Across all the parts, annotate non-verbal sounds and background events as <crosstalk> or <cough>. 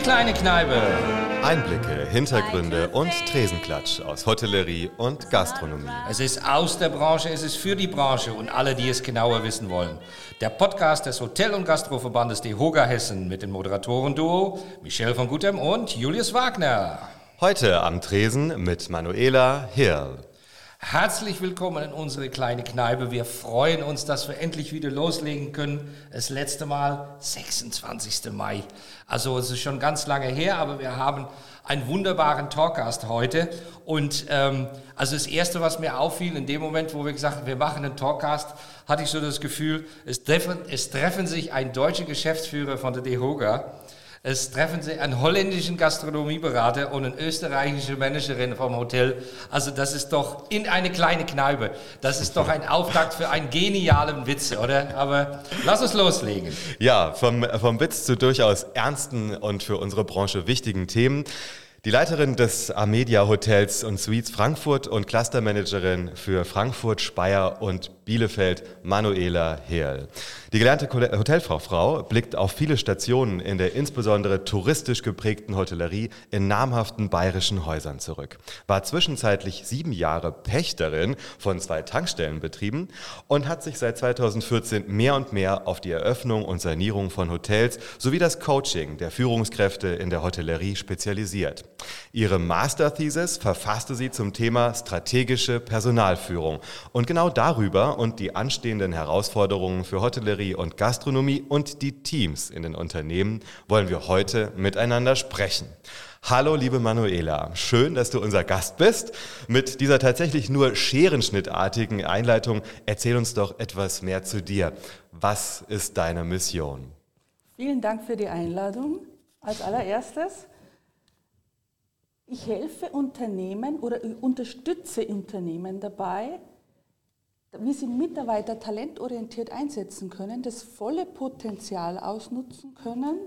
Die kleine Kneipe. Einblicke, Hintergründe und Tresenklatsch aus Hotellerie und Gastronomie. Es ist aus der Branche, es ist für die Branche und alle, die es genauer wissen wollen. Der Podcast des Hotel- und Gastroverbandes DEHOGA Hessen mit dem Moderatoren-Duo Michel von Gutem und Julius Wagner. Heute am Tresen mit Manuela Hirl. Herzlich willkommen in unsere kleine Kneipe. Wir freuen uns, dass wir endlich wieder loslegen können. Das letzte Mal 26. Mai. Also es ist schon ganz lange her, aber wir haben einen wunderbaren Talkgast heute. Und ähm, also das Erste, was mir auffiel, in dem Moment, wo wir gesagt haben, wir machen einen Talkcast, hatte ich so das Gefühl, es treffen, es treffen sich ein deutscher Geschäftsführer von der DEHOGA es treffen sich einen holländischen Gastronomieberater und eine österreichische Managerin vom Hotel. Also das ist doch in eine kleine Kneipe. Das ist doch ein Auftakt für einen genialen Witz, oder? Aber lass uns loslegen. Ja, vom, vom Witz zu durchaus ernsten und für unsere Branche wichtigen Themen. Die Leiterin des Amedia Hotels und Suites Frankfurt und Clustermanagerin für Frankfurt, Speyer und Bielefeld, Manuela Herl. Die gelernte Hotelfrau blickt auf viele Stationen in der insbesondere touristisch geprägten Hotellerie in namhaften bayerischen Häusern zurück. War zwischenzeitlich sieben Jahre Pächterin von zwei Tankstellenbetrieben und hat sich seit 2014 mehr und mehr auf die Eröffnung und Sanierung von Hotels sowie das Coaching der Führungskräfte in der Hotellerie spezialisiert. Ihre Masterthesis verfasste sie zum Thema strategische Personalführung und genau darüber und die anstehenden Herausforderungen für Hotellerie und Gastronomie und die Teams in den Unternehmen wollen wir heute miteinander sprechen. Hallo, liebe Manuela. Schön, dass du unser Gast bist. Mit dieser tatsächlich nur scherenschnittartigen Einleitung erzähl uns doch etwas mehr zu dir. Was ist deine Mission? Vielen Dank für die Einladung. Als allererstes, ich helfe Unternehmen oder unterstütze Unternehmen dabei, wie sie Mitarbeiter talentorientiert einsetzen können, das volle Potenzial ausnutzen können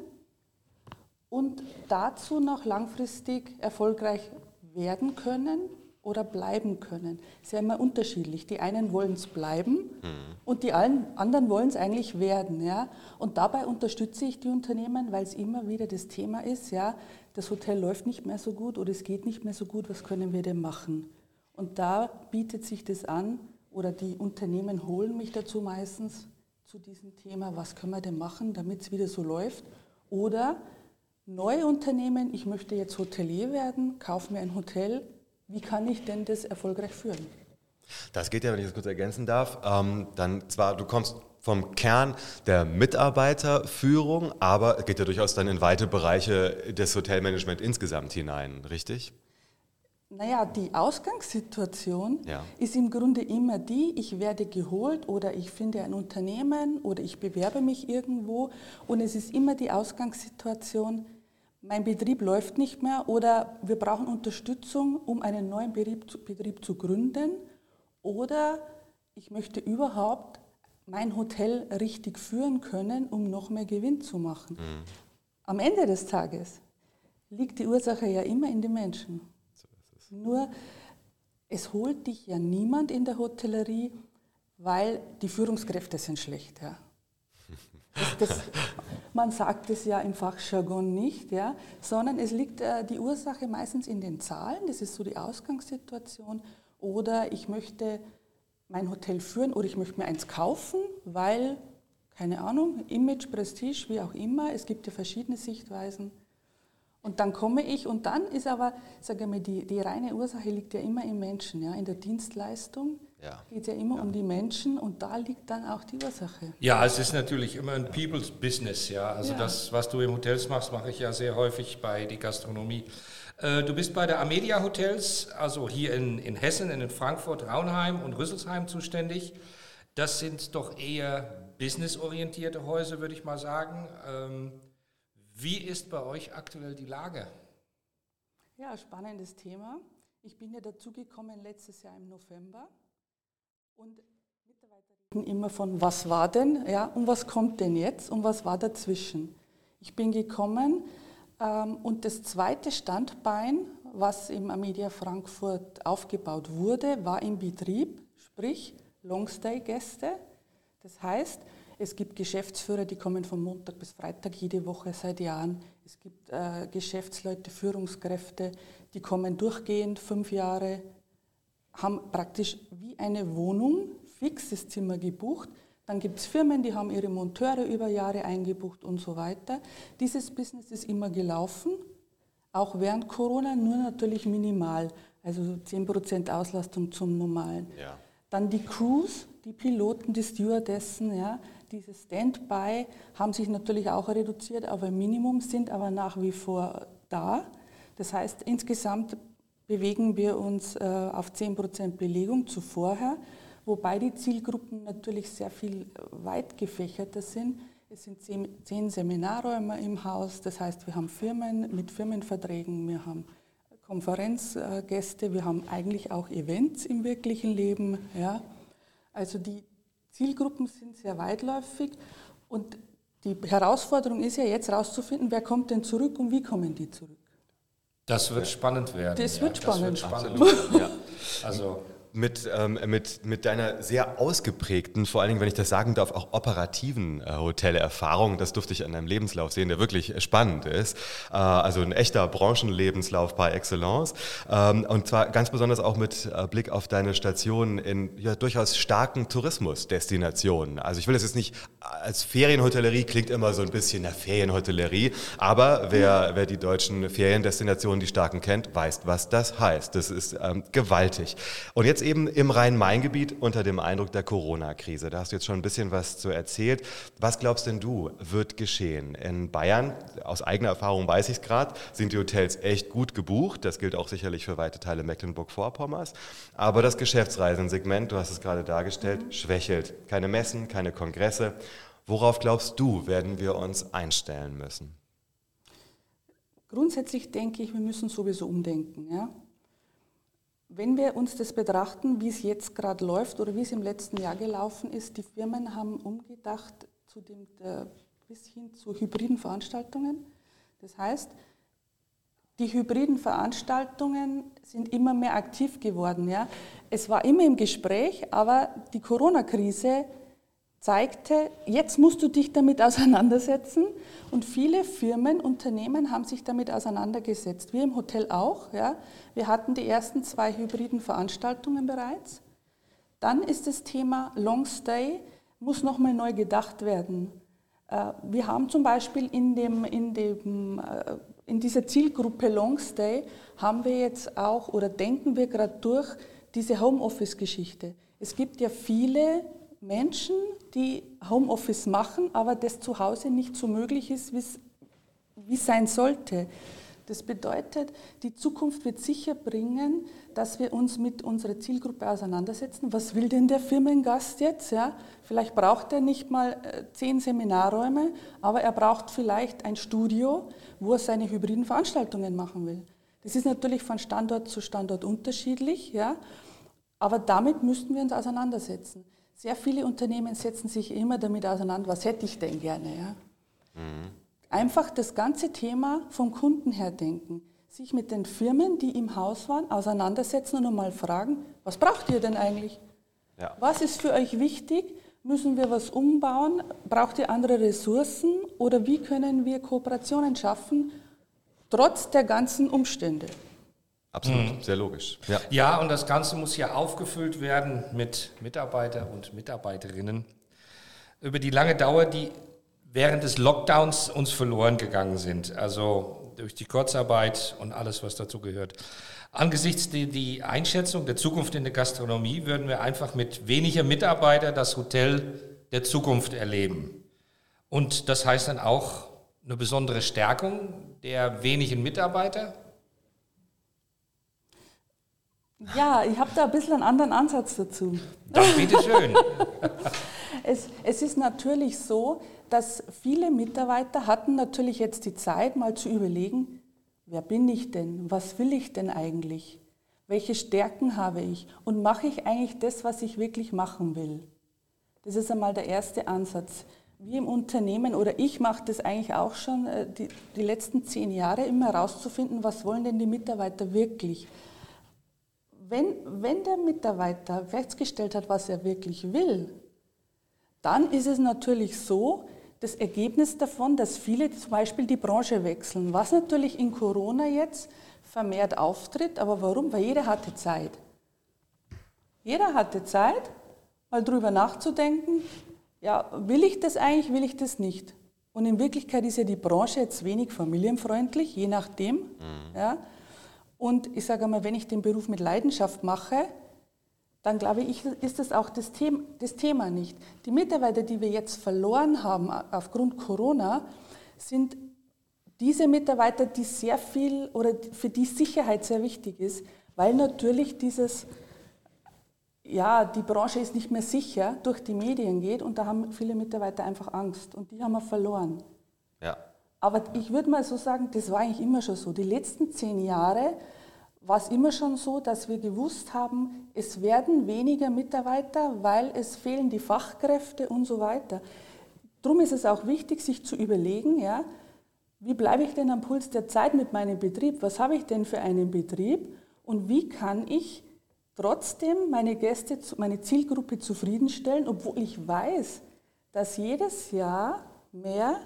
und dazu noch langfristig erfolgreich werden können oder bleiben können. Sehr immer unterschiedlich. Die einen wollen es bleiben mhm. und die anderen wollen es eigentlich werden. Ja? Und dabei unterstütze ich die Unternehmen, weil es immer wieder das Thema ist, ja, das Hotel läuft nicht mehr so gut oder es geht nicht mehr so gut, was können wir denn machen? Und da bietet sich das an, oder die Unternehmen holen mich dazu meistens zu diesem Thema, was können wir denn machen, damit es wieder so läuft. Oder neue Unternehmen, ich möchte jetzt Hotelier werden, kaufe mir ein Hotel, wie kann ich denn das erfolgreich führen? Das geht ja, wenn ich das kurz ergänzen darf, ähm, dann zwar, du kommst vom Kern der Mitarbeiterführung, aber geht ja durchaus dann in weite Bereiche des Hotelmanagement insgesamt hinein, richtig? Naja, die Ausgangssituation ja. ist im Grunde immer die, ich werde geholt oder ich finde ein Unternehmen oder ich bewerbe mich irgendwo und es ist immer die Ausgangssituation, mein Betrieb läuft nicht mehr oder wir brauchen Unterstützung, um einen neuen Betrieb zu, Betrieb zu gründen oder ich möchte überhaupt mein Hotel richtig führen können, um noch mehr Gewinn zu machen. Mhm. Am Ende des Tages liegt die Ursache ja immer in den Menschen. Nur es holt dich ja niemand in der Hotellerie, weil die Führungskräfte sind schlecht. Ja. Das, das, man sagt es ja im Fachjargon nicht, ja, sondern es liegt äh, die Ursache meistens in den Zahlen, das ist so die Ausgangssituation, oder ich möchte mein Hotel führen oder ich möchte mir eins kaufen, weil, keine Ahnung, Image, Prestige, wie auch immer, es gibt ja verschiedene Sichtweisen. Und dann komme ich und dann ist aber, sage ich mal, die, die reine Ursache liegt ja immer im Menschen, ja, in der Dienstleistung. Ja. geht es ja immer ja. um die Menschen und da liegt dann auch die Ursache. Ja, es ist natürlich immer ein People's Business, ja. Also ja. das, was du im Hotels machst, mache ich ja sehr häufig bei der Gastronomie. Äh, du bist bei der Amedia Hotels, also hier in, in Hessen, in Frankfurt, Raunheim und Rüsselsheim zuständig. Das sind doch eher businessorientierte Häuser, würde ich mal sagen. Ähm, wie ist bei euch aktuell die Lage? Ja, spannendes Thema. Ich bin ja dazugekommen letztes Jahr im November und Mitarbeiter reden immer von, was war denn, ja, und was kommt denn jetzt und was war dazwischen. Ich bin gekommen und das zweite Standbein, was im Amedia Frankfurt aufgebaut wurde, war im Betrieb, sprich Longstay-Gäste. Das heißt, Es gibt Geschäftsführer, die kommen von Montag bis Freitag jede Woche seit Jahren. Es gibt äh, Geschäftsleute, Führungskräfte, die kommen durchgehend fünf Jahre, haben praktisch wie eine Wohnung, fixes Zimmer gebucht. Dann gibt es Firmen, die haben ihre Monteure über Jahre eingebucht und so weiter. Dieses Business ist immer gelaufen, auch während Corona, nur natürlich minimal. Also 10% Auslastung zum Normalen. Ja. Dann die Crews, die Piloten, die Stewardessen, ja, diese Standby haben sich natürlich auch reduziert auf ein Minimum, sind aber nach wie vor da. Das heißt, insgesamt bewegen wir uns äh, auf 10% Belegung zu vorher, wobei die Zielgruppen natürlich sehr viel weit gefächerter sind. Es sind zehn, Seminarräume im Haus, das heißt, wir haben Firmen mit Firmenverträgen, wir haben Konferenzgäste, wir haben eigentlich auch Events im wirklichen Leben. Ja. Also die Zielgruppen sind sehr weitläufig und die Herausforderung ist ja jetzt herauszufinden, wer kommt denn zurück und wie kommen die zurück. Das wird spannend werden. Das wird ja, spannend. Das wird spannend. <laughs> ja. Also mit, ähm, mit, mit deiner sehr ausgeprägten, vor allen Dingen, wenn ich das sagen darf, auch operativen äh, Hotelerfahrung. Das durfte ich an deinem Lebenslauf sehen, der wirklich spannend ist. Äh, also ein echter Branchenlebenslauf par excellence. Ähm, und zwar ganz besonders auch mit äh, Blick auf deine Stationen in ja, durchaus starken Tourismusdestinationen. Also ich will das jetzt nicht als Ferienhotellerie, klingt immer so ein bisschen nach Ferienhotellerie, aber wer, wer die deutschen Feriendestinationen, die starken kennt, weiß, was das heißt. Das ist ähm, gewaltig. Und jetzt eben im Rhein-Main-Gebiet unter dem Eindruck der Corona-Krise. Da hast du jetzt schon ein bisschen was zu erzählt. Was glaubst denn du, wird geschehen? In Bayern, aus eigener Erfahrung weiß ich es gerade, sind die Hotels echt gut gebucht. Das gilt auch sicherlich für weite Teile Mecklenburg-Vorpommerns. Aber das Geschäftsreisensegment, du hast es gerade dargestellt, mhm. schwächelt. Keine Messen, keine Kongresse. Worauf glaubst du, werden wir uns einstellen müssen? Grundsätzlich denke ich, wir müssen sowieso umdenken. Ja? Wenn wir uns das betrachten, wie es jetzt gerade läuft oder wie es im letzten Jahr gelaufen ist, die Firmen haben umgedacht zu dem, äh, bis hin zu hybriden Veranstaltungen. Das heißt, die hybriden Veranstaltungen sind immer mehr aktiv geworden. Ja. Es war immer im Gespräch, aber die Corona-Krise zeigte, jetzt musst du dich damit auseinandersetzen. Und viele Firmen, Unternehmen haben sich damit auseinandergesetzt. Wir im Hotel auch. Ja. Wir hatten die ersten zwei hybriden Veranstaltungen bereits. Dann ist das Thema Long Stay, muss nochmal neu gedacht werden. Äh, wir haben zum Beispiel in, dem, in, dem, äh, in dieser Zielgruppe Long Stay, haben wir jetzt auch oder denken wir gerade durch diese Homeoffice-Geschichte. Es gibt ja viele Menschen, die Homeoffice machen, aber das zu Hause nicht so möglich ist, wie es sein sollte. Das bedeutet, die Zukunft wird sicher bringen, dass wir uns mit unserer Zielgruppe auseinandersetzen. Was will denn der Firmengast jetzt? Ja? Vielleicht braucht er nicht mal äh, zehn Seminarräume, aber er braucht vielleicht ein Studio, wo er seine hybriden Veranstaltungen machen will. Das ist natürlich von Standort zu Standort unterschiedlich, ja? aber damit müssten wir uns auseinandersetzen. Sehr viele Unternehmen setzen sich immer damit auseinander, was hätte ich denn gerne. Ja? Mhm. Einfach das ganze Thema vom Kunden her denken. Sich mit den Firmen, die im Haus waren, auseinandersetzen und mal fragen, was braucht ihr denn eigentlich? Ja. Was ist für euch wichtig? Müssen wir was umbauen? Braucht ihr andere Ressourcen? Oder wie können wir Kooperationen schaffen, trotz der ganzen Umstände? Absolut, mhm. sehr logisch. Ja. ja, und das Ganze muss ja aufgefüllt werden mit Mitarbeiter und Mitarbeiterinnen. Über die lange Dauer, die während des Lockdowns uns verloren gegangen sind, also durch die Kurzarbeit und alles, was dazu gehört. Angesichts der die Einschätzung der Zukunft in der Gastronomie würden wir einfach mit weniger Mitarbeiter das Hotel der Zukunft erleben. Und das heißt dann auch eine besondere Stärkung der wenigen Mitarbeiter Ja, ich habe da ein bisschen einen anderen Ansatz dazu. Dann bitteschön. <laughs> es, es ist natürlich so, dass viele Mitarbeiter hatten natürlich jetzt die Zeit, mal zu überlegen, wer bin ich denn? Was will ich denn eigentlich? Welche Stärken habe ich? Und mache ich eigentlich das, was ich wirklich machen will? Das ist einmal der erste Ansatz. Wir im Unternehmen, oder ich mache das eigentlich auch schon äh, die, die letzten zehn Jahre, immer herauszufinden, was wollen denn die Mitarbeiter wirklich? Wenn, wenn der Mitarbeiter festgestellt hat, was er wirklich will, dann ist es natürlich so, das Ergebnis davon, dass viele zum Beispiel die Branche wechseln, was natürlich in Corona jetzt vermehrt auftritt. Aber warum? Weil jeder hatte Zeit. Jeder hatte Zeit, mal drüber nachzudenken, ja, will ich das eigentlich, will ich das nicht? Und in Wirklichkeit ist ja die Branche jetzt wenig familienfreundlich, je nachdem. Mhm. Ja. Und ich sage mal, wenn ich den Beruf mit Leidenschaft mache, dann glaube ich, ist das auch das Thema, das Thema nicht. Die Mitarbeiter, die wir jetzt verloren haben aufgrund Corona, sind diese Mitarbeiter, die sehr viel oder für die Sicherheit sehr wichtig ist, weil natürlich dieses, ja, die Branche ist nicht mehr sicher, durch die Medien geht und da haben viele Mitarbeiter einfach Angst und die haben wir verloren. Ja. Aber ich würde mal so sagen, das war eigentlich immer schon so. Die letzten zehn Jahre war es immer schon so, dass wir gewusst haben, es werden weniger Mitarbeiter, weil es fehlen die Fachkräfte und so weiter. Darum ist es auch wichtig, sich zu überlegen, ja, wie bleibe ich denn am Puls der Zeit mit meinem Betrieb? Was habe ich denn für einen Betrieb? Und wie kann ich trotzdem meine Gäste, meine Zielgruppe zufriedenstellen, obwohl ich weiß, dass jedes Jahr mehr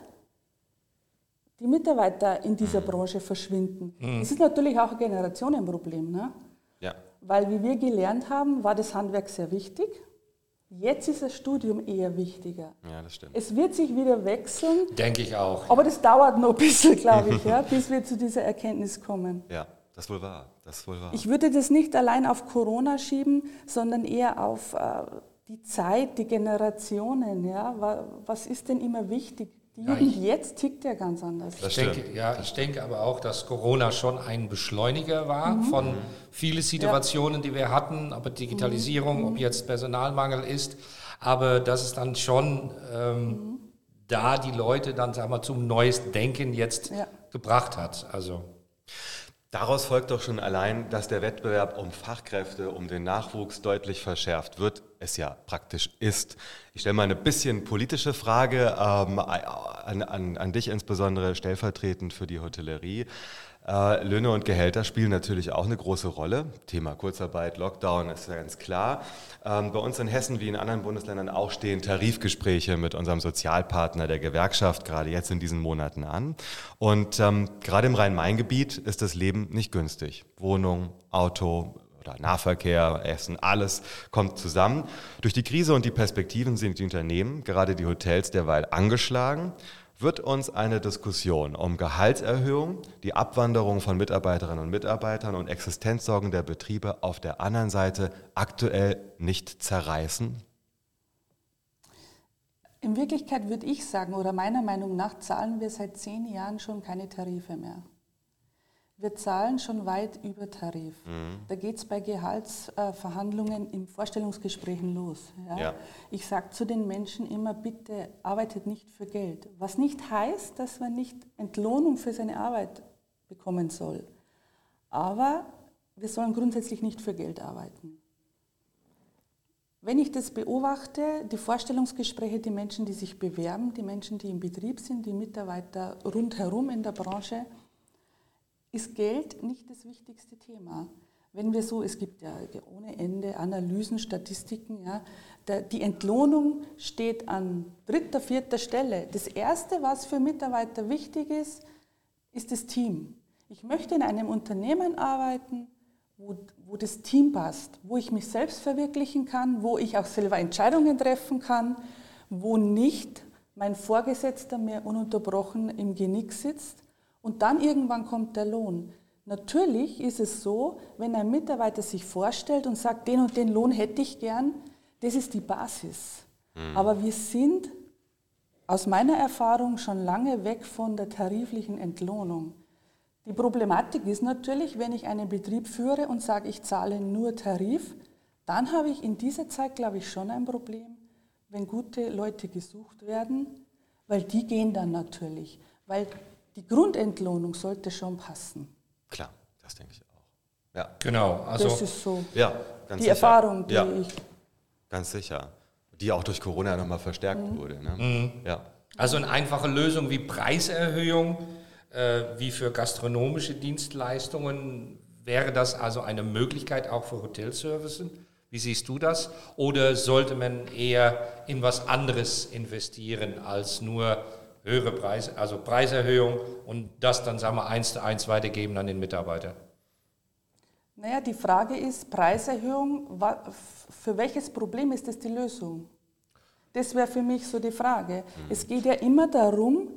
die Mitarbeiter in dieser mhm. Branche verschwinden. Mhm. Das ist natürlich auch ein Generationenproblem. Ne? Ja. Weil, wie wir gelernt haben, war das Handwerk sehr wichtig. Jetzt ist das Studium eher wichtiger. Ja, das stimmt. Es wird sich wieder wechseln. Denke ich auch. Aber das dauert noch ein bisschen, glaube ich, <laughs> ja, bis wir zu dieser Erkenntnis kommen. Ja, das wohl wahr. Das wohl wahr. Ich würde das nicht allein auf Corona schieben, sondern eher auf äh, die Zeit, die Generationen. Ja? Was ist denn immer wichtig? Die ja, Jugend jetzt tickt ja ganz anders. Ich denke, ja, ich denke aber auch, dass Corona schon ein Beschleuniger war mhm. von vielen Situationen, ja. die wir hatten, aber Digitalisierung, mhm. ob jetzt Personalmangel ist, aber dass es dann schon ähm, mhm. da die Leute dann sagen wir, zum neues Denken jetzt ja. gebracht hat. Also Daraus folgt doch schon allein, dass der Wettbewerb um Fachkräfte, um den Nachwuchs deutlich verschärft wird, es ja praktisch ist. Ich stelle mal eine bisschen politische Frage ähm, an, an, an dich insbesondere stellvertretend für die Hotellerie. Äh, Löhne und Gehälter spielen natürlich auch eine große Rolle. Thema Kurzarbeit, Lockdown ist ganz klar. Ähm, bei uns in Hessen wie in anderen Bundesländern auch stehen Tarifgespräche mit unserem Sozialpartner der Gewerkschaft gerade jetzt in diesen Monaten an. Und ähm, gerade im Rhein-Main-Gebiet ist das Leben nicht günstig. Wohnung, Auto, oder Nahverkehr, Essen, alles kommt zusammen. Durch die Krise und die Perspektiven sind die Unternehmen, gerade die Hotels, derweil angeschlagen wird uns eine Diskussion um Gehaltserhöhung, die Abwanderung von Mitarbeiterinnen und Mitarbeitern und Existenzsorgen der Betriebe auf der anderen Seite aktuell nicht zerreißen? In Wirklichkeit würde ich sagen, oder meiner Meinung nach zahlen wir seit zehn Jahren schon keine Tarife mehr. Wir zahlen schon weit über Tarif. Mhm. Da geht es bei Gehaltsverhandlungen in Vorstellungsgesprächen los. Ja? Ja. Ich sage zu den Menschen immer, bitte arbeitet nicht für Geld. Was nicht heißt, dass man nicht Entlohnung für seine Arbeit bekommen soll. Aber wir sollen grundsätzlich nicht für Geld arbeiten. Wenn ich das beobachte, die Vorstellungsgespräche, die Menschen, die sich bewerben, die Menschen, die im Betrieb sind, die Mitarbeiter rundherum in der Branche, ist Geld nicht das wichtigste Thema. Wenn wir so, es gibt ja ohne Ende Analysen, Statistiken, ja, die Entlohnung steht an dritter, vierter Stelle. Das Erste, was für Mitarbeiter wichtig ist, ist das Team. Ich möchte in einem Unternehmen arbeiten, wo, wo das Team passt, wo ich mich selbst verwirklichen kann, wo ich auch selber Entscheidungen treffen kann, wo nicht mein Vorgesetzter mir ununterbrochen im Genick sitzt, und dann irgendwann kommt der Lohn. Natürlich ist es so, wenn ein Mitarbeiter sich vorstellt und sagt, den und den Lohn hätte ich gern, das ist die Basis. Mhm. Aber wir sind aus meiner Erfahrung schon lange weg von der tariflichen Entlohnung. Die Problematik ist natürlich, wenn ich einen Betrieb führe und sage, ich zahle nur Tarif, dann habe ich in dieser Zeit, glaube ich, schon ein Problem, wenn gute Leute gesucht werden, weil die gehen dann natürlich. Weil die Grundentlohnung sollte schon passen. Klar, das denke ich auch. Ja. Genau. Also, das ist so ja, die sicher. Erfahrung, die ja, ich. Ganz sicher. Die auch durch Corona nochmal verstärkt mhm. wurde. Ne? Mhm. Ja. Also eine einfache Lösung wie Preiserhöhung, äh, wie für gastronomische Dienstleistungen, wäre das also eine Möglichkeit auch für Hotelservices? Wie siehst du das? Oder sollte man eher in was anderes investieren als nur höhere Preise, also Preiserhöhung und das dann, sagen wir, eins zu eins weitergeben an den Mitarbeiter? Naja, die Frage ist, Preiserhöhung, für welches Problem ist das die Lösung? Das wäre für mich so die Frage. Mhm. Es geht ja immer darum,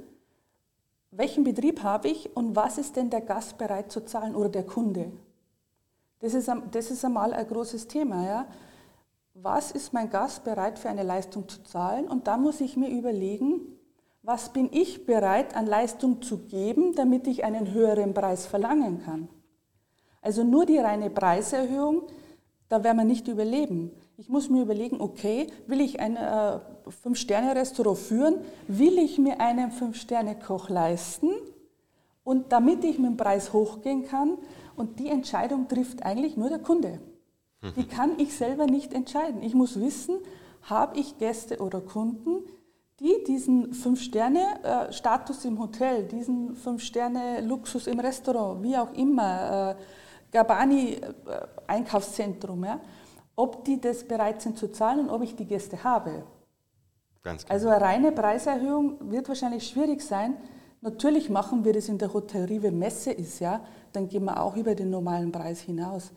welchen Betrieb habe ich und was ist denn der Gast bereit zu zahlen oder der Kunde? Das ist, das ist einmal ein großes Thema. Ja? Was ist mein Gast bereit für eine Leistung zu zahlen? Und da muss ich mir überlegen, was bin ich bereit an Leistung zu geben, damit ich einen höheren Preis verlangen kann. Also nur die reine Preiserhöhung, da werden wir nicht überleben. Ich muss mir überlegen, okay, will ich ein äh, Fünf-Sterne-Restaurant führen? Will ich mir einen Fünf-Sterne-Koch leisten? Und damit ich mit dem Preis hochgehen kann, und die Entscheidung trifft eigentlich nur der Kunde. Die kann ich selber nicht entscheiden. Ich muss wissen, habe ich Gäste oder Kunden, die diesen Fünf-Sterne-Status im Hotel, diesen Fünf-Sterne-Luxus im Restaurant, wie auch immer, äh, Gabani-Einkaufszentrum, ja, ob die das bereit sind zu zahlen und ob ich die Gäste habe. Ganz klar. Also eine reine Preiserhöhung wird wahrscheinlich schwierig sein. Natürlich machen wir das in der Hotellerie, wenn Messe ist, ja, dann gehen wir auch über den normalen Preis hinaus.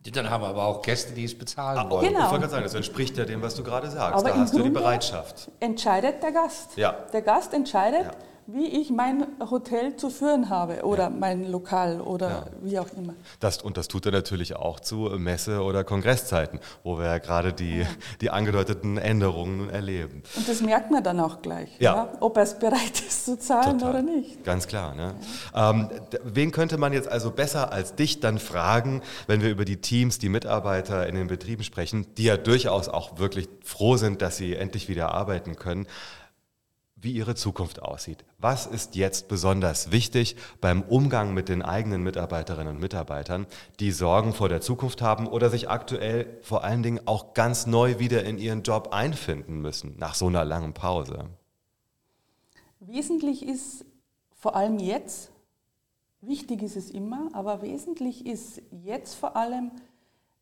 Dann haben wir aber auch Gäste, die es bezahlen ah, wollen. Genau. Ich wollte gerade sagen, das entspricht ja dem, was du gerade sagst. Aber da hast Grunde du die Bereitschaft. Entscheidet der Gast. Ja. Der Gast entscheidet, ja wie ich mein Hotel zu führen habe oder ja. mein Lokal oder ja. wie auch immer. Das, und das tut er natürlich auch zu Messe- oder Kongresszeiten, wo wir ja gerade die, ja. die angedeuteten Änderungen erleben. Und das merkt man dann auch gleich, ja. ob er es bereit ist zu zahlen Total. oder nicht. Ganz klar. Ne? Ähm, wen könnte man jetzt also besser als dich dann fragen, wenn wir über die Teams, die Mitarbeiter in den Betrieben sprechen, die ja durchaus auch wirklich froh sind, dass sie endlich wieder arbeiten können wie ihre Zukunft aussieht. Was ist jetzt besonders wichtig beim Umgang mit den eigenen Mitarbeiterinnen und Mitarbeitern, die Sorgen vor der Zukunft haben oder sich aktuell vor allen Dingen auch ganz neu wieder in ihren Job einfinden müssen nach so einer langen Pause? Wesentlich ist vor allem jetzt, wichtig ist es immer, aber wesentlich ist jetzt vor allem,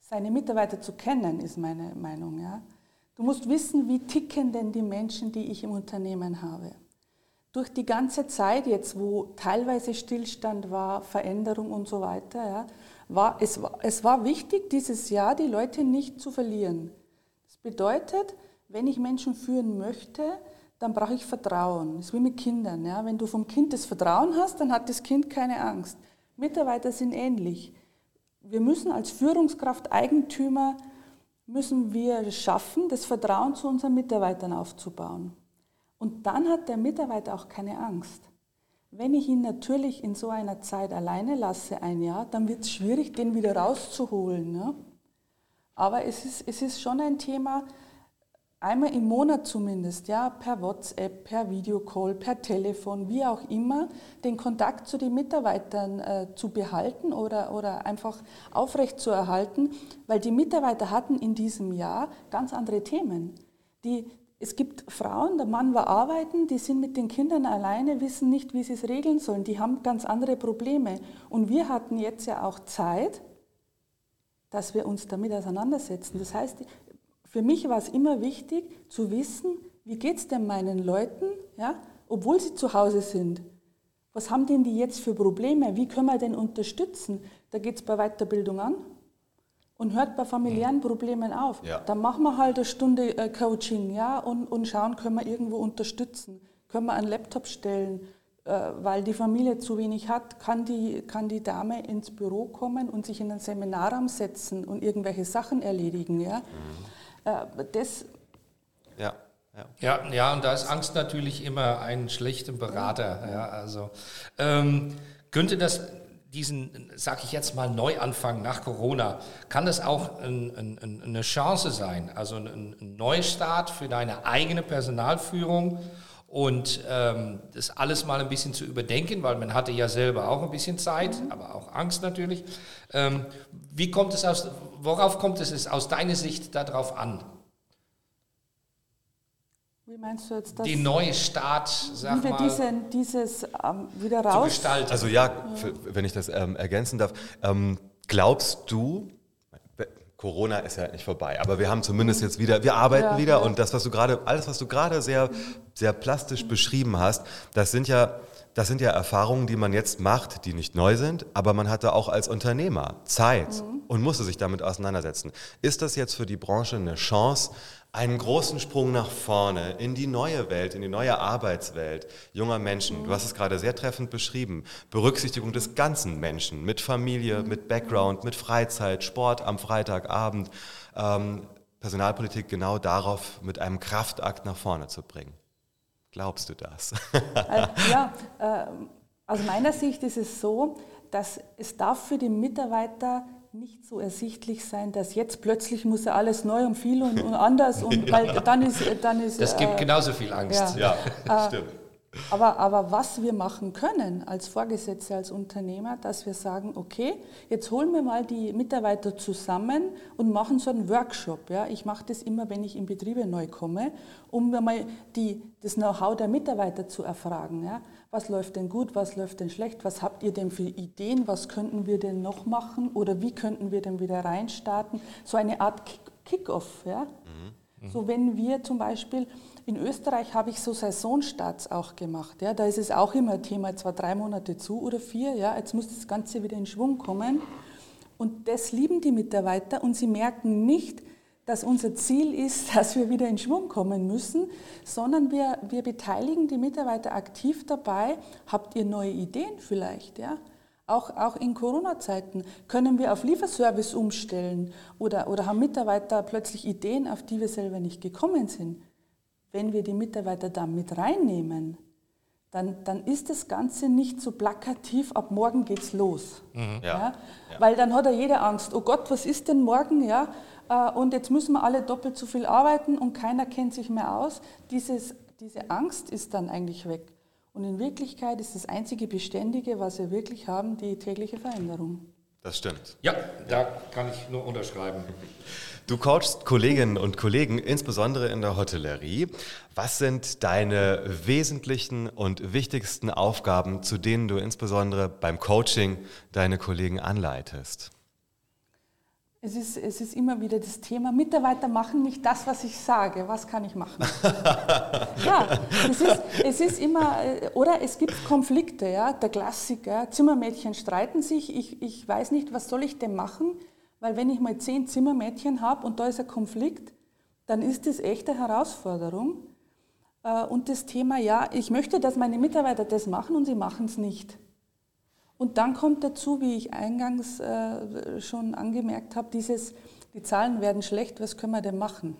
seine Mitarbeiter zu kennen, ist meine Meinung. Ja? Du musst wissen, wie ticken denn die Menschen, die ich im Unternehmen habe. Durch die ganze Zeit jetzt, wo teilweise Stillstand war, Veränderung und so weiter, ja, war, es, war, es war wichtig, dieses Jahr die Leute nicht zu verlieren. Das bedeutet, wenn ich Menschen führen möchte, dann brauche ich Vertrauen. Das ist wie mit Kindern. Ja. Wenn du vom Kind das Vertrauen hast, dann hat das Kind keine Angst. Mitarbeiter sind ähnlich. Wir müssen als Führungskraft Eigentümer müssen wir schaffen, das Vertrauen zu unseren Mitarbeitern aufzubauen. Und dann hat der Mitarbeiter auch keine Angst. Wenn ich ihn natürlich in so einer Zeit alleine lasse, ein Jahr, dann wird es schwierig, den wieder rauszuholen. Ne? Aber es ist, es ist schon ein Thema, einmal im Monat zumindest, ja, per WhatsApp, per Videocall, per Telefon, wie auch immer, den Kontakt zu den Mitarbeitern äh, zu behalten oder, oder einfach aufrecht zu erhalten, weil die Mitarbeiter hatten in diesem Jahr ganz andere Themen. Die, es gibt Frauen, der Mann war arbeiten, die sind mit den Kindern alleine, wissen nicht, wie sie es regeln sollen, die haben ganz andere Probleme. Und wir hatten jetzt ja auch Zeit, dass wir uns damit auseinandersetzen. Das heißt, für mich war es immer wichtig zu wissen, wie geht es denn meinen Leuten, ja, obwohl sie zu Hause sind. Was haben denn die jetzt für Probleme? Wie können wir denn unterstützen? Da geht es bei Weiterbildung an und hört bei familiären Problemen auf. Ja. Dann machen wir halt eine Stunde äh, Coaching ja, und, und schauen, können wir irgendwo unterstützen. Können wir einen Laptop stellen, äh, weil die Familie zu wenig hat, kann die, kann die Dame ins Büro kommen und sich in einen Seminarraum setzen und irgendwelche Sachen erledigen. Ja? Mhm. Äh, das ja. Ja. ja, ja, und da ist Angst natürlich immer ein schlechter Berater. Ja, also ähm, könnte das diesen, sag ich jetzt mal, Neuanfang nach Corona, kann das auch ein, ein, eine Chance sein, also ein, ein Neustart für deine eigene Personalführung und ähm, das alles mal ein bisschen zu überdenken, weil man hatte ja selber auch ein bisschen Zeit, mhm. aber auch Angst natürlich. Ähm, wie kommt es aus, worauf kommt es aus deiner Sicht darauf an? Wie meinst du jetzt das? Die neue Start, sag wie wir mal. Diese, dieses ähm, wieder raus. Zu gestalten. Also ja, ja. wenn ich das ähm, ergänzen darf. Ähm, glaubst du, Corona ist ja nicht vorbei, aber wir haben zumindest jetzt wieder, wir arbeiten ja, wieder und das, was du gerade, alles, was du gerade sehr, sehr plastisch beschrieben hast, das sind ja, das sind ja Erfahrungen, die man jetzt macht, die nicht neu sind, aber man hatte auch als Unternehmer Zeit mhm. und musste sich damit auseinandersetzen. Ist das jetzt für die Branche eine Chance, einen großen Sprung nach vorne in die neue Welt, in die neue Arbeitswelt junger Menschen. Du hast es gerade sehr treffend beschrieben. Berücksichtigung des ganzen Menschen mit Familie, mit Background, mit Freizeit, Sport am Freitagabend. Ähm, Personalpolitik genau darauf mit einem Kraftakt nach vorne zu bringen. Glaubst du das? Also, ja, äh, aus meiner Sicht ist es so, dass es darf für die Mitarbeiter nicht so ersichtlich sein, dass jetzt plötzlich muss er alles neu und viel und, und anders und <laughs> weil dann ist dann ist das gibt äh, genauso viel Angst. Ja, ja äh, stimmt. Aber, aber was wir machen können als Vorgesetzte, als Unternehmer, dass wir sagen, okay, jetzt holen wir mal die Mitarbeiter zusammen und machen so einen Workshop. Ja. Ich mache das immer, wenn ich in Betriebe neu komme, um mal die, das Know-how der Mitarbeiter zu erfragen. Ja was läuft denn gut, was läuft denn schlecht, was habt ihr denn für Ideen, was könnten wir denn noch machen oder wie könnten wir denn wieder reinstarten. So eine Art Kick-off. Ja? Mhm. So wenn wir zum Beispiel, in Österreich habe ich so Saisonstarts auch gemacht. Ja? Da ist es auch immer Thema, zwar drei Monate zu oder vier, ja? jetzt muss das Ganze wieder in Schwung kommen. Und das lieben die Mitarbeiter und sie merken nicht, dass unser Ziel ist, <laughs> dass wir wieder in Schwung kommen müssen, sondern wir, wir beteiligen die Mitarbeiter aktiv dabei. Habt ihr neue Ideen vielleicht? Ja? Auch, auch in Corona-Zeiten können wir auf Lieferservice umstellen oder, oder haben Mitarbeiter plötzlich Ideen, auf die wir selber nicht gekommen sind. Wenn wir die Mitarbeiter da mit reinnehmen, dann, dann ist das Ganze nicht so plakativ, ab morgen geht's los. Mhm. Ja. Ja? Weil dann hat ja jeder Angst, oh Gott, was ist denn morgen? Ja? Äh, und jetzt müssen wir alle doppelt so viel arbeiten und keiner kennt sich mehr aus. Dieses, diese Angst ist dann eigentlich weg. Und in Wirklichkeit ist das einzige Beständige, was wir wirklich haben, die tägliche Veränderung. Das stimmt. Ja, da kann ich nur unterschreiben. Du coachst Kolleginnen und Kollegen, insbesondere in der Hotellerie. Was sind deine wesentlichen und wichtigsten Aufgaben, zu denen du insbesondere beim Coaching deine Kollegen anleitest? Es ist, es ist immer wieder das Thema, Mitarbeiter machen nicht das, was ich sage. Was kann ich machen? <laughs> ja, es ist, es ist immer, äh, oder es gibt Konflikte, ja, der Klassiker, Zimmermädchen streiten sich, ich, ich weiß nicht, was soll ich denn machen, weil wenn ich mal zehn Zimmermädchen habe und da ist ein Konflikt, dann ist das echt eine Herausforderung. Äh, und das Thema, ja, ich möchte, dass meine Mitarbeiter das machen und sie machen es nicht. Und dann kommt dazu, wie ich eingangs äh, schon angemerkt habe, dieses, die Zahlen werden schlecht, was können wir denn machen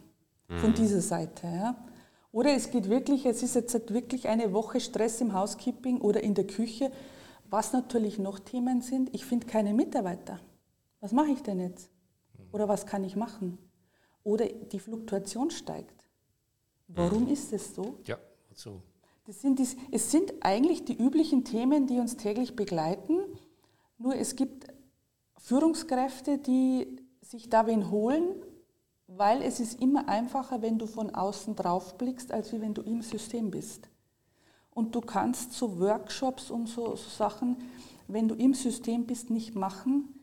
von mhm. dieser Seite? Ja? Oder es geht wirklich, es ist jetzt wirklich eine Woche Stress im Housekeeping oder in der Küche, was natürlich noch Themen sind. Ich finde keine Mitarbeiter. Was mache ich denn jetzt? Oder was kann ich machen? Oder die Fluktuation steigt. Warum mhm. ist es so? Ja, so. Das sind die, es sind eigentlich die üblichen Themen, die uns täglich begleiten. Nur es gibt Führungskräfte, die sich da wen holen, weil es ist immer einfacher, wenn du von außen drauf blickst, als wenn du im System bist. Und du kannst so Workshops und so, so Sachen, wenn du im System bist, nicht machen,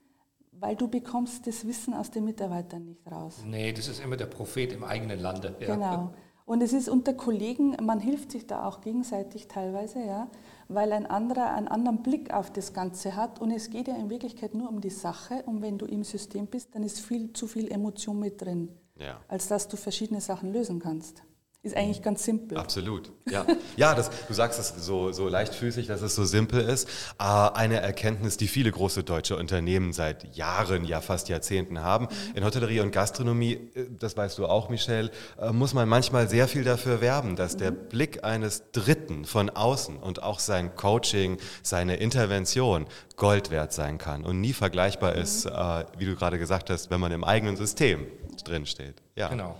weil du bekommst das Wissen aus den Mitarbeitern nicht raus. Nee, das ist immer der Prophet im eigenen Lande. Ja. Genau. Und es ist unter Kollegen, man hilft sich da auch gegenseitig teilweise, ja, weil ein anderer einen anderen Blick auf das Ganze hat. Und es geht ja in Wirklichkeit nur um die Sache. Und wenn du im System bist, dann ist viel zu viel Emotion mit drin, ja. als dass du verschiedene Sachen lösen kannst. Ist eigentlich ganz simpel. Absolut. Ja, ja das, du sagst es so, so leichtfüßig, dass es so simpel ist. Aber eine Erkenntnis, die viele große deutsche Unternehmen seit Jahren, ja fast Jahrzehnten haben. Mhm. In Hotellerie und Gastronomie, äh, das weißt du auch, Michelle, äh, muss man manchmal sehr viel dafür werben, dass mhm. der Blick eines Dritten von außen und auch sein Coaching, seine Intervention Gold wert sein kann und nie vergleichbar mhm. ist, äh, wie du gerade gesagt hast, wenn man im eigenen System drinsteht. Ja. Genau.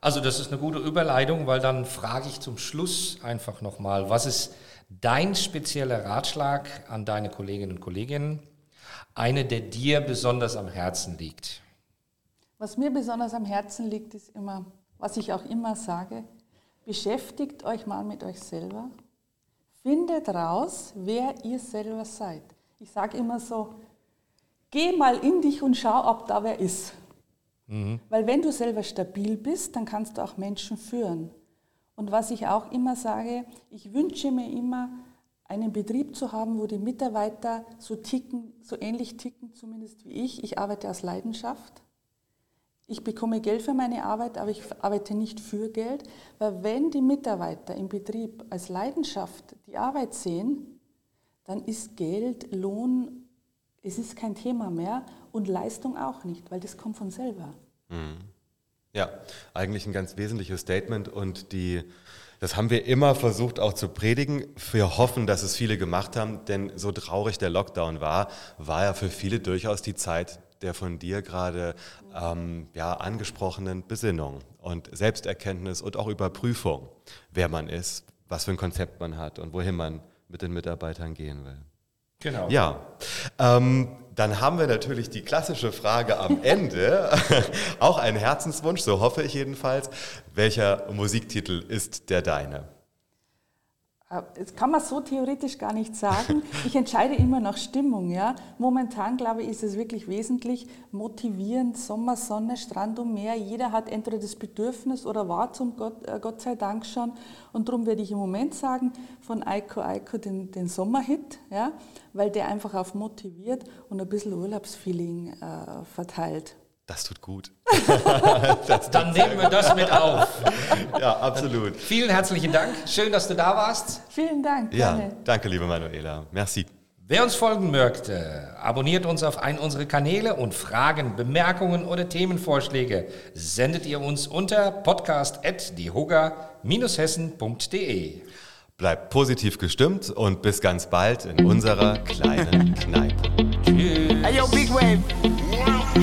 Also das ist eine gute Überleitung, weil dann frage ich zum Schluss einfach nochmal, was ist dein spezieller Ratschlag an deine Kolleginnen und Kollegen, eine, der dir besonders am Herzen liegt? Was mir besonders am Herzen liegt, ist immer, was ich auch immer sage, beschäftigt euch mal mit euch selber, findet raus, wer ihr selber seid. Ich sage immer so, geh mal in dich und schau, ob da wer ist. Mhm. Weil wenn du selber stabil bist, dann kannst du auch Menschen führen. Und was ich auch immer sage, ich wünsche mir immer, einen Betrieb zu haben, wo die Mitarbeiter so ticken, so ähnlich ticken zumindest wie ich. Ich arbeite aus Leidenschaft. Ich bekomme Geld für meine Arbeit, aber ich arbeite nicht für Geld, weil wenn die Mitarbeiter im Betrieb als Leidenschaft die Arbeit sehen, dann ist Geld, Lohn, es ist kein Thema mehr und Leistung auch nicht, weil das kommt von selber. Mhm. Ja, eigentlich ein ganz wesentliches Statement und die, das haben wir immer versucht auch zu predigen. Wir hoffen, dass es viele gemacht haben, denn so traurig der Lockdown war, war ja für viele durchaus die Zeit der von dir gerade ähm, ja, angesprochenen Besinnung und Selbsterkenntnis und auch Überprüfung, wer man ist, was für ein Konzept man hat und wohin man mit den Mitarbeitern gehen will. Genau. Ja, ähm, dann haben wir natürlich die klassische Frage am <laughs> Ende, <laughs> auch ein Herzenswunsch, so hoffe ich jedenfalls. Welcher Musiktitel ist der deine? Äh, das kann man so theoretisch gar nicht sagen. <laughs> Ich entscheide immer nach Stimmung. Ja. Momentan, glaube ich, ist es wirklich wesentlich motivierend. Sommer, Sonne, Strand und Meer. Jeder hat entweder das Bedürfnis oder war zum Gott, äh, Gott sei Dank schon. Und darum werde ich im Moment sagen, von Aiko Aiko den, den Sommerhit, ja, weil der einfach auf motiviert und ein bisschen Urlaubsfeeling äh, verteilt. Das tut gut. <laughs> das Dann nehmen wir das mit auf. Ja, absolut. Dann vielen herzlichen Dank. Schön, dass du da warst. Vielen Dank. Ja, danke, liebe Manuela. Merci. Wer uns folgen möchte, abonniert uns auf einen unserer Kanäle und Fragen, Bemerkungen oder Themenvorschläge sendet ihr uns unter podcast.diehoga-hessen.de. Bleibt positiv gestimmt und bis ganz bald in unserer kleinen Kneipe. Tschüss. Hey, yo, Big Wave.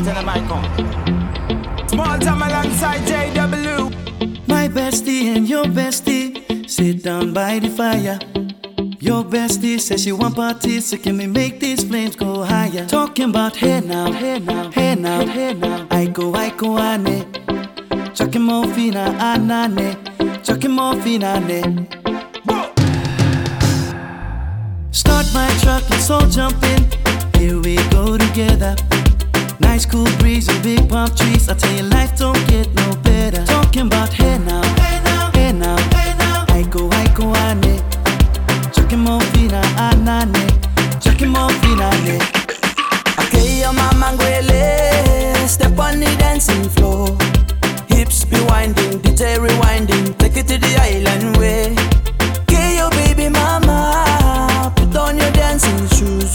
Tell him I come. Small time alongside JW. My bestie and your bestie sit down by the fire. Your bestie says she want parties, so can we make these flames go higher? Talking about hey now, hey now, hey now, hey now. I go, I go, ane. Chucking more fina, ah, anane. Ah, Chucking more fina, ne. Start my truck, let's all jump in. Here we go together. Nice cool breeze and big palm trees. I tell you, life don't get no better. Talking about hey now, hey now, hey now, hey now. Aiko, aiko, ane. Chucking more fina, anane. Chucking more fina, ne. Okay, your mama ngwele. Step on the dancing floor. Hips be winding, DJ rewinding. Take it to the island way. Okay, your baby mama. Put on your dancing shoes.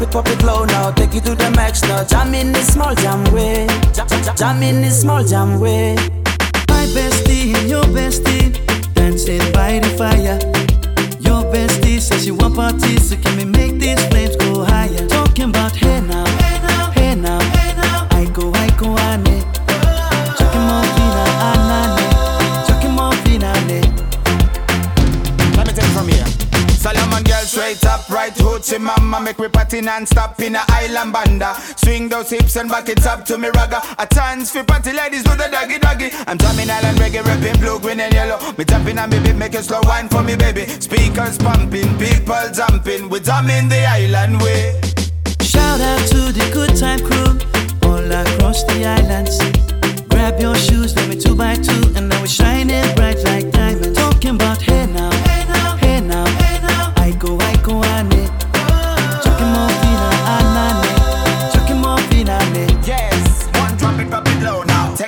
Drop it, pop it low now. Take you to the max now. Jam in the small jam way. Jam, jam, in the small jam way. My bestie your bestie dancing by the fire. Party non-stop in a island banda. Swing those hips and back it up to me ragga. A chance for party ladies do the doggy doggy. I'm jamming island reggae, rapping blue, green and yellow. Me jumping on me beat, make a slow wine for me baby. Speakers pumping, people jumping. We jamming the island way. Shout out to the good time crew All across the islands. Grab your shoes, let me two by two And now we're shining bright like diamonds. Talking about hey now, hey now, hey now. I go, I go, ane Chucking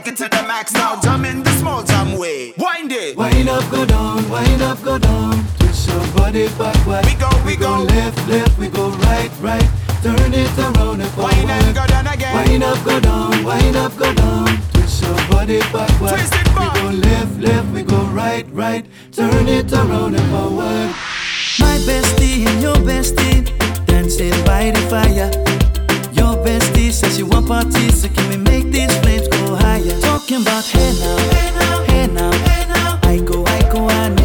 low Take it to the max. Now, jam in the small jam way. Wind it. Wind up, go down, wind up, go down. Twist your body backward. We go, we go. left, left, we go right, right. Turn it around and forward. Wind and go down again. Wind up, go down, wind up, go down. Twist your body backward. Twist it back. We go left, left, we go right, right. Turn it around and forward. My bestie and your bestie dancing by the fire bestie says she want parties so can we make these flames go higher? Talking about hey now, hey now, hey now, I go, I go, I know.